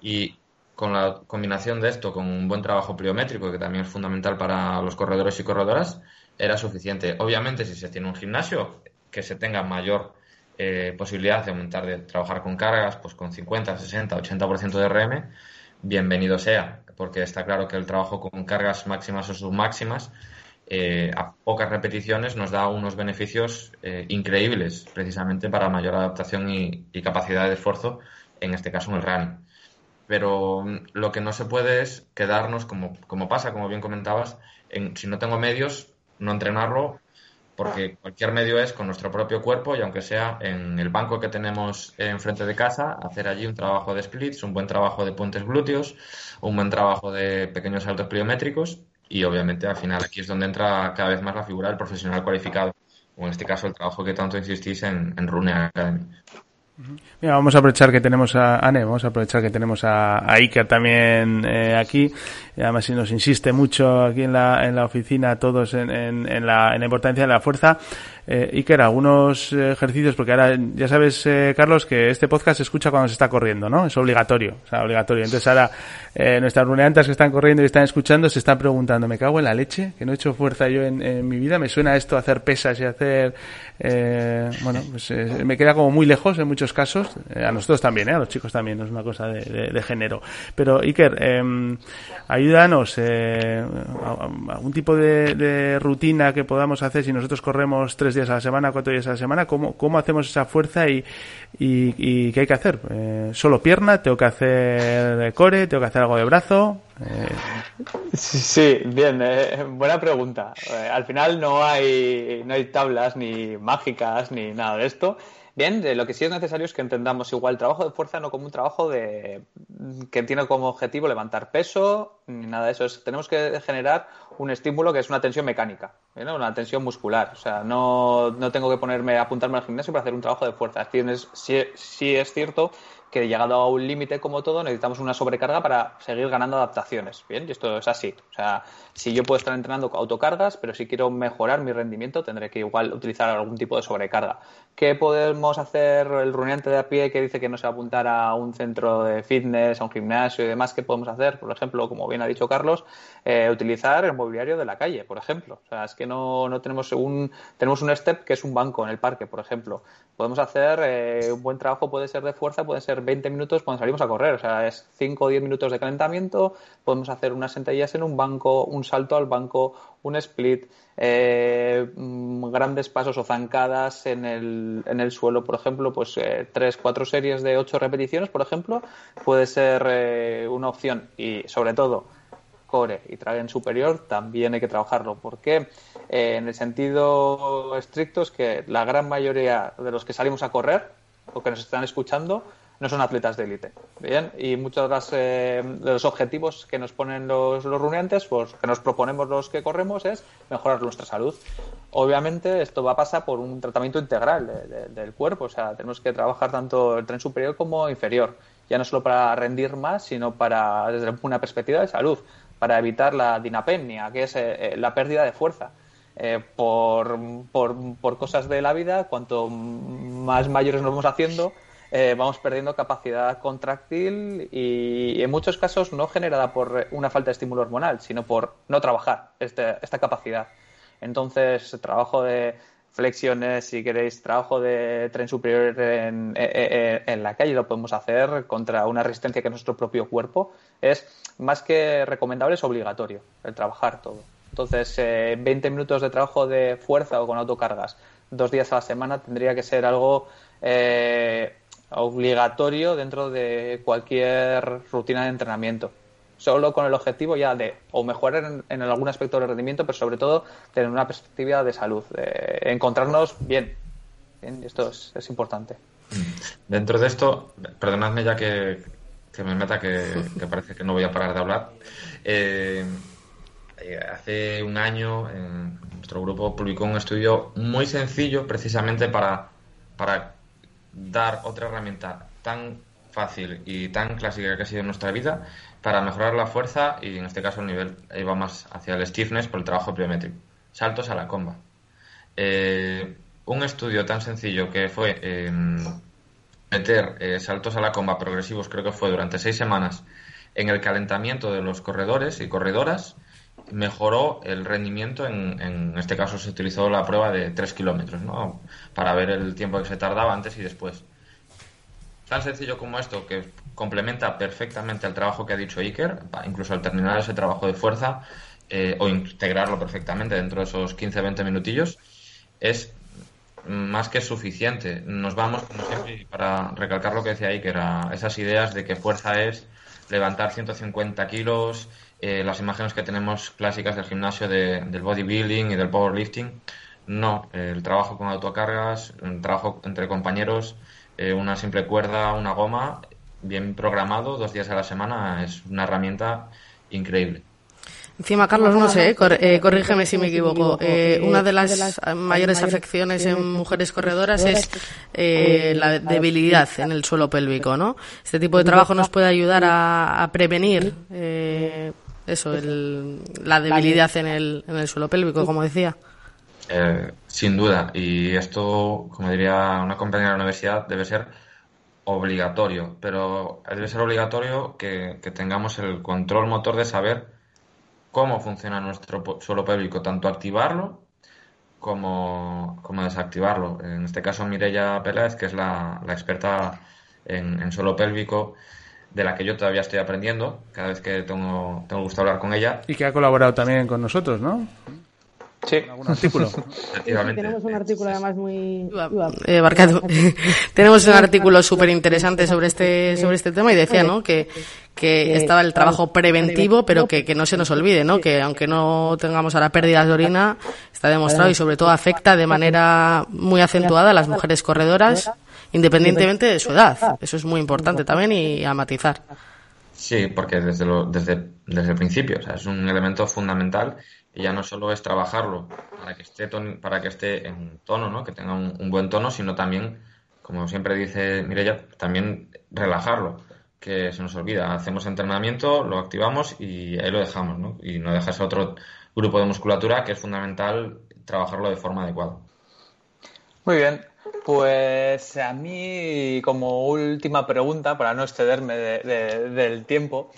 Speaker 3: Y con la combinación de esto con un buen trabajo pliométrico, que también es fundamental para los corredores y corredoras, era suficiente. Obviamente, si se tiene un gimnasio, que se tenga mayor eh, posibilidad de aumentar, de trabajar con cargas, pues con 50, 60, 80% de RM, bienvenido sea, porque está claro que el trabajo con cargas máximas o submáximas eh, a pocas repeticiones nos da unos beneficios eh, increíbles, precisamente para mayor adaptación y, capacidad de esfuerzo, en este caso en el running. Pero mm, lo que no se puede es quedarnos, como, como pasa, como bien comentabas, en si no tengo medios, no entrenarlo porque cualquier medio es con nuestro propio cuerpo y aunque sea en el banco que tenemos enfrente de casa, hacer allí un trabajo de splits, un buen trabajo de puentes glúteos, un buen trabajo de pequeños saltos pliométricos y obviamente al final aquí es donde entra cada vez más la figura del profesional cualificado, o en este caso el trabajo que tanto insistís en, en Rune Academy.
Speaker 2: Mira, vamos a aprovechar que tenemos a Anne, vamos a aprovechar que tenemos a, a Iker también eh, aquí. Además, si nos insiste mucho aquí en la, en la oficina, todos en, en, en, la, en la importancia de la fuerza. Eh, Iker, algunos ejercicios, porque ahora ya sabes, eh, Carlos, que este podcast se escucha cuando se está corriendo, ¿no? Es obligatorio, o obligatorio. Entonces ahora eh, nuestras runeantas que están corriendo y están escuchando se están preguntando, ¿me cago en la leche? Que no he hecho fuerza yo en, mi vida, me suena esto hacer pesas y hacer, eh, bueno, pues eh, me queda como muy lejos en muchos casos, eh, a nosotros también, ¿eh? a los chicos también, no es una cosa de, género. Pero Iker, eh, ayúdanos, eh, algún tipo de, de rutina que podamos hacer si nosotros corremos tres días a la semana, cuatro días a la semana, ¿cómo, cómo hacemos esa fuerza y, y, qué hay que hacer? Eh, ¿Solo pierna? ¿Tengo que hacer core? ¿Tengo que hacer algo de brazo?
Speaker 5: Eh... Sí, bien, eh, buena pregunta. Al final no hay, no hay tablas ni mágicas ni nada de esto. Bien, lo que sí es necesario es que entendamos igual trabajo de fuerza no como un trabajo de que tiene como objetivo levantar peso ni nada de eso. Es, tenemos que generar un estímulo que es una tensión mecánica, una tensión muscular. O sea, no, no tengo que ponerme, apuntarme al gimnasio para hacer un trabajo de fuerza. Tienes, sí, sí es cierto que llegado a un límite como todo necesitamos una sobrecarga para seguir ganando adaptaciones. Bien, y esto es así. O sea, si yo puedo estar entrenando con autocargas, pero si quiero mejorar mi rendimiento tendré que igual utilizar algún tipo de sobrecarga. ¿Qué podemos hacer el runeante de a pie que dice que no se va a apuntar a un centro de fitness, a un gimnasio y demás? ¿Qué podemos hacer? Por ejemplo, como bien ha dicho Carlos, eh, utilizar el mobiliario de la calle, por ejemplo. O sea, es que no, no tenemos un tenemos un step que es un banco en el parque, por ejemplo. Podemos hacer eh, un buen trabajo, puede ser de fuerza, puede ser 20 minutos cuando salimos a correr. O sea, es 5 o 10 minutos de calentamiento. Podemos hacer unas sentadillas en un banco, un salto al banco, un split, eh, grandes pasos o zancadas en el, en el suelo, por ejemplo, pues eh, 3, 4 series de 8 repeticiones, por ejemplo, puede ser eh, una opción. Y sobre todo, core y tragen superior también hay que trabajarlo. ¿Por qué? Eh, en el sentido estricto es que la gran mayoría de los que salimos a correr o que nos están escuchando no son atletas de élite. Bien, y muchos de, las, eh, de, los objetivos que nos ponen los, los runeantes, pues que nos proponemos los que corremos, es mejorar nuestra salud. Obviamente, esto va a pasar por un tratamiento integral de, de, del cuerpo, o sea, tenemos que trabajar tanto el tren superior como inferior, ya no solo para rendir más, sino para desde una perspectiva de salud, para evitar la dinapenia, que es eh, la pérdida de fuerza. Eh, por, por, por, cosas de la vida, cuanto más mayores nos vamos haciendo, eh, vamos perdiendo capacidad contractil y, en muchos casos no generada por una falta de estímulo hormonal, sino por no trabajar este, esta capacidad. Entonces, trabajo de flexiones, si queréis, trabajo de tren superior en, la calle lo podemos hacer contra una resistencia que nuestro propio cuerpo es más que recomendable, es obligatorio el trabajar todo. Entonces, eh, 20 minutos de trabajo de fuerza o con autocargas dos días a la semana tendría que ser algo eh, obligatorio dentro de cualquier rutina de entrenamiento. Solo con el objetivo ya de o mejorar en, algún aspecto del rendimiento, pero sobre todo tener una perspectiva de salud, encontrarnos bien. bien esto es, importante.
Speaker 3: Dentro de esto, perdonadme ya que, me meta, que, parece que no voy a parar de hablar. Eh, hace un año en nuestro grupo publicó un estudio muy sencillo precisamente para, para dar otra herramienta tan fácil y tan clásica que ha sido en nuestra vida para mejorar la fuerza y en este caso el nivel iba más hacia el stiffness por el trabajo pliométrico. Saltos a la comba. Eh, un estudio tan sencillo que fue eh, meter eh, saltos a la comba progresivos, creo que fue durante seis semanas, en el calentamiento de los corredores y corredoras, mejoró el rendimiento. En, en este caso se utilizó la prueba de 3 kilómetros, ¿no? Para ver el tiempo que se tardaba antes y después. Tan sencillo como esto, que complementa perfectamente el trabajo que ha dicho Iker, incluso al terminar ese trabajo de fuerza, eh, o integrarlo perfectamente dentro de esos 15-20 minutillos, es más que suficiente. Nos vamos, como siempre, para recalcar lo que decía Iker, a esas ideas de que fuerza es levantar 150 kilos, eh, las imágenes que tenemos clásicas del gimnasio de, del bodybuilding y del powerlifting, No, el trabajo con autocargas, el trabajo entre compañeros, eh, una simple cuerda, una goma, bien programado, dos días a la semana, es una herramienta increíble.
Speaker 4: Encima, Carlos, no sé, eh, corrígeme si me equivoco. Eh, una de las mayores afecciones en mujeres corredoras es eh, la debilidad en el suelo pélvico, ¿no? Este tipo de trabajo nos puede ayudar a, prevenir eso, la debilidad en el, en el suelo pélvico, como decía.
Speaker 3: sin duda, y esto, como diría una compañera de la universidad, debe ser obligatorio, pero debe ser obligatorio que tengamos el control motor de saber cómo funciona nuestro suelo pélvico, tanto activarlo como, desactivarlo. En este caso, Mireia Peláez, que es la, experta en, suelo pélvico, de la que yo todavía estoy aprendiendo cada vez que tengo, tengo gusto hablar con ella.
Speaker 2: Y que ha colaborado también con nosotros, ¿no?
Speaker 5: Sí.
Speaker 2: ¿Algún artículo?
Speaker 6: tenemos un artículo además muy...
Speaker 4: Eh, tenemos un artículo súper interesante sobre este, sobre este tema y decía, ¿no? Que, que estaba el trabajo preventivo, pero que, que no se nos olvide, ¿no? Que aunque no tengamos ahora pérdidas de orina, está demostrado y sobre todo afecta de manera muy acentuada a las mujeres corredoras, independientemente de su edad. Eso es muy importante también y a matizar.
Speaker 3: Sí, porque desde, lo, desde, desde el principio, o sea, es un elemento fundamental y ya no solo es trabajarlo para que esté, para que esté en tono, ¿no? que tenga un, buen tono, sino también, como siempre dice Mireya, también relajarlo, que se nos olvida. Hacemos entrenamiento, lo activamos y ahí lo dejamos, ¿no? y no dejas a otro grupo de musculatura que es fundamental trabajarlo de forma adecuada.
Speaker 5: Muy bien, pues a mí, como última pregunta, para no excederme del tiempo,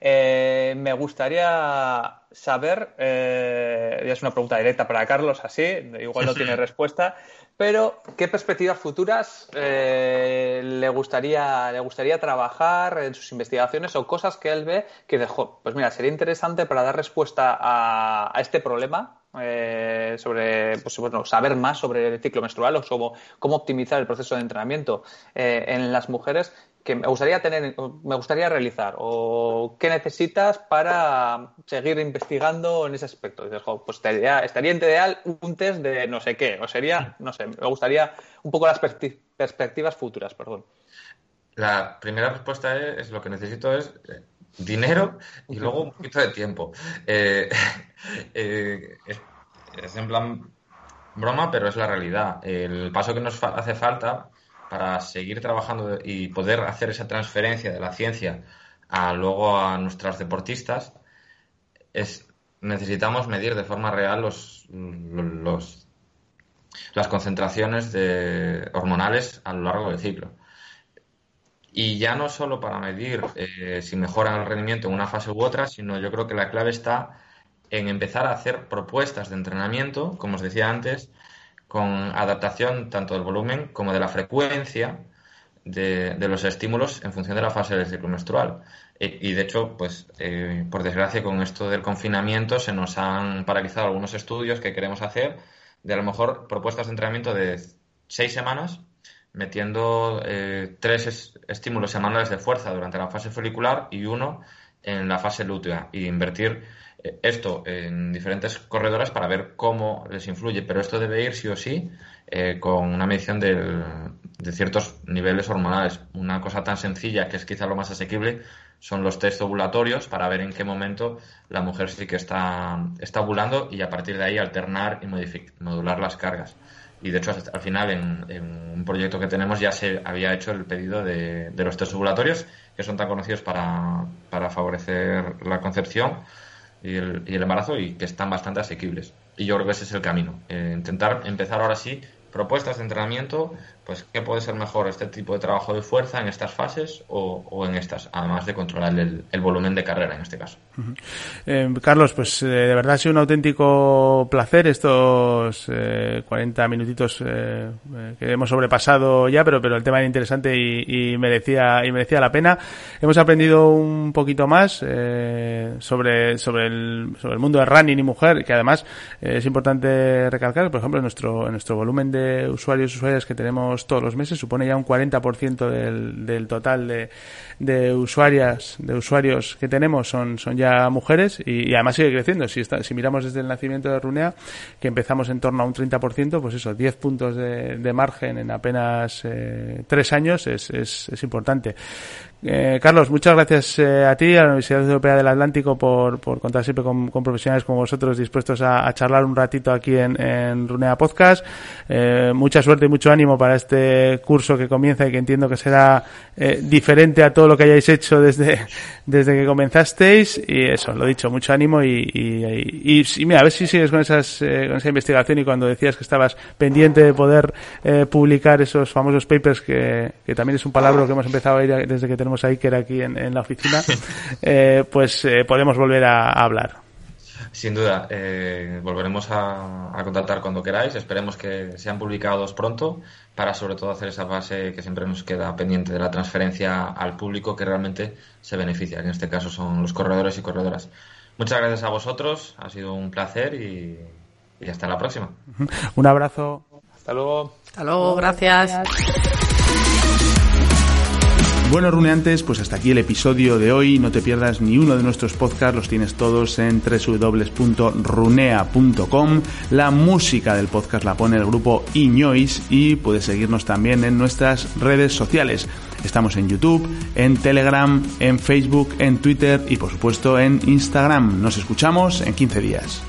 Speaker 5: eh, me gustaría saber, eh, es una pregunta directa para Carlos, así, igual no tiene respuesta, pero ¿qué perspectivas futuras eh, le, gustaría, le gustaría trabajar en sus investigaciones o cosas que él ve que dejó? Pues mira, sería interesante para dar respuesta a, este problema, eh, sobre pues, bueno, saber más sobre el ciclo menstrual o sobre cómo optimizar el proceso de entrenamiento en las mujeres que me gustaría tener, me gustaría realizar o qué necesitas para seguir investigando en ese aspecto. dices, pues estaría, estaría ideal un test de no sé qué, o sería, no sé, me gustaría un poco las perspectivas futuras, perdón.
Speaker 3: La primera respuesta es, lo que necesito es eh, dinero y luego un poquito de tiempo. Eh, eh, es en plan broma, pero es la realidad. El paso que nos hace falta para seguir trabajando y poder hacer esa transferencia de la ciencia a luego a nuestras deportistas, es necesitamos medir de forma real los, los las concentraciones de hormonales a lo largo del ciclo. Y ya no solo para medir eh, si mejoran el rendimiento en una fase u otra, sino yo creo que la clave está en empezar a hacer propuestas de entrenamiento, como os decía antes, con adaptación tanto del volumen como de la frecuencia de, los estímulos en función de la fase del ciclo menstrual. Y, de hecho, pues eh, por desgracia con esto del confinamiento se nos han paralizado algunos estudios que queremos hacer de a lo mejor propuestas de entrenamiento de seis semanas metiendo eh, tres estímulos semanales de fuerza durante la fase folicular y uno en la fase lútea y invertir esto en diferentes corredoras para ver cómo les influye, pero esto debe ir sí o sí eh, con una medición de ciertos niveles hormonales. Una cosa tan sencilla que es quizá lo más asequible son los test ovulatorios para ver en qué momento la mujer sí que está, está ovulando y a partir de ahí alternar y modular las cargas. Y de hecho, al final, en, un proyecto que tenemos ya se había hecho el pedido de, de los test ovulatorios, que son tan conocidos para, para favorecer la concepción y el, y el embarazo y que están bastante asequibles. Y yo creo que ese es el camino. Eh, intentar empezar ahora sí propuestas de entrenamiento, pues qué puede ser mejor este tipo de trabajo de fuerza en estas fases o, en estas, además de controlar el, volumen de carrera en este caso.
Speaker 2: Eh, Carlos, pues eh, de verdad ha sido un auténtico placer estos 40 minutitos que hemos sobrepasado ya, pero, pero el tema era interesante y, merecía, y merecía la pena. Hemos aprendido un poquito más sobre, sobre, el, sobre el mundo de running y mujer, que además es importante recalcar, por ejemplo, en nuestro, en nuestro volumen de usuarios y usuarias que tenemos todos los meses, supone ya un 40% del, del total de, de usuarias, de usuarios que tenemos son, son ya mujeres y, además sigue creciendo. Si, está, si miramos desde el nacimiento de Runea, que empezamos en torno a un 30%, pues eso, 10 puntos de, de margen en apenas eh, tres años es, es, es importante. Eh, Carlos, muchas gracias eh, a ti, a la Universidad Europea del Atlántico, por, por contar siempre con, profesionales como vosotros dispuestos a, charlar un ratito aquí en, en Runea Podcast. Eh, mucha suerte y mucho ánimo para este curso que comienza y que entiendo que será diferente a todo lo que hayáis hecho desde, desde que comenzasteis. Y eso, lo dicho, mucho ánimo y, y, y, mira, a ver si sigues con, esas, con esa investigación y cuando decías que estabas pendiente de poder publicar esos famosos papers, que, que también es un palabra que hemos empezado a ir desde que tenemos ahí, que era aquí en, la oficina, eh, pues eh, podemos volver a, hablar.
Speaker 3: Sin duda, eh, volveremos a, contactar cuando queráis. Esperemos que sean publicados pronto para sobre todo hacer esa base que siempre nos queda pendiente de la transferencia al público que realmente se beneficia, que en este caso son los corredores y corredoras. Muchas gracias a vosotros, ha sido un placer y, y hasta la próxima.
Speaker 2: Un abrazo.
Speaker 5: Hasta luego.
Speaker 4: Hasta luego, gracias.
Speaker 2: Bueno, runeantes, pues hasta aquí el episodio de hoy. No te pierdas ni uno de nuestros podcasts, los tienes todos en www.runea.com. La música del podcast la pone el grupo Iñois y puedes seguirnos también en nuestras redes sociales. Estamos en YouTube, en Telegram, en Facebook, en Twitter y por supuesto en Instagram. Nos escuchamos en 15 días.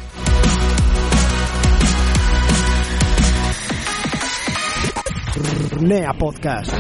Speaker 1: Runea Podcast.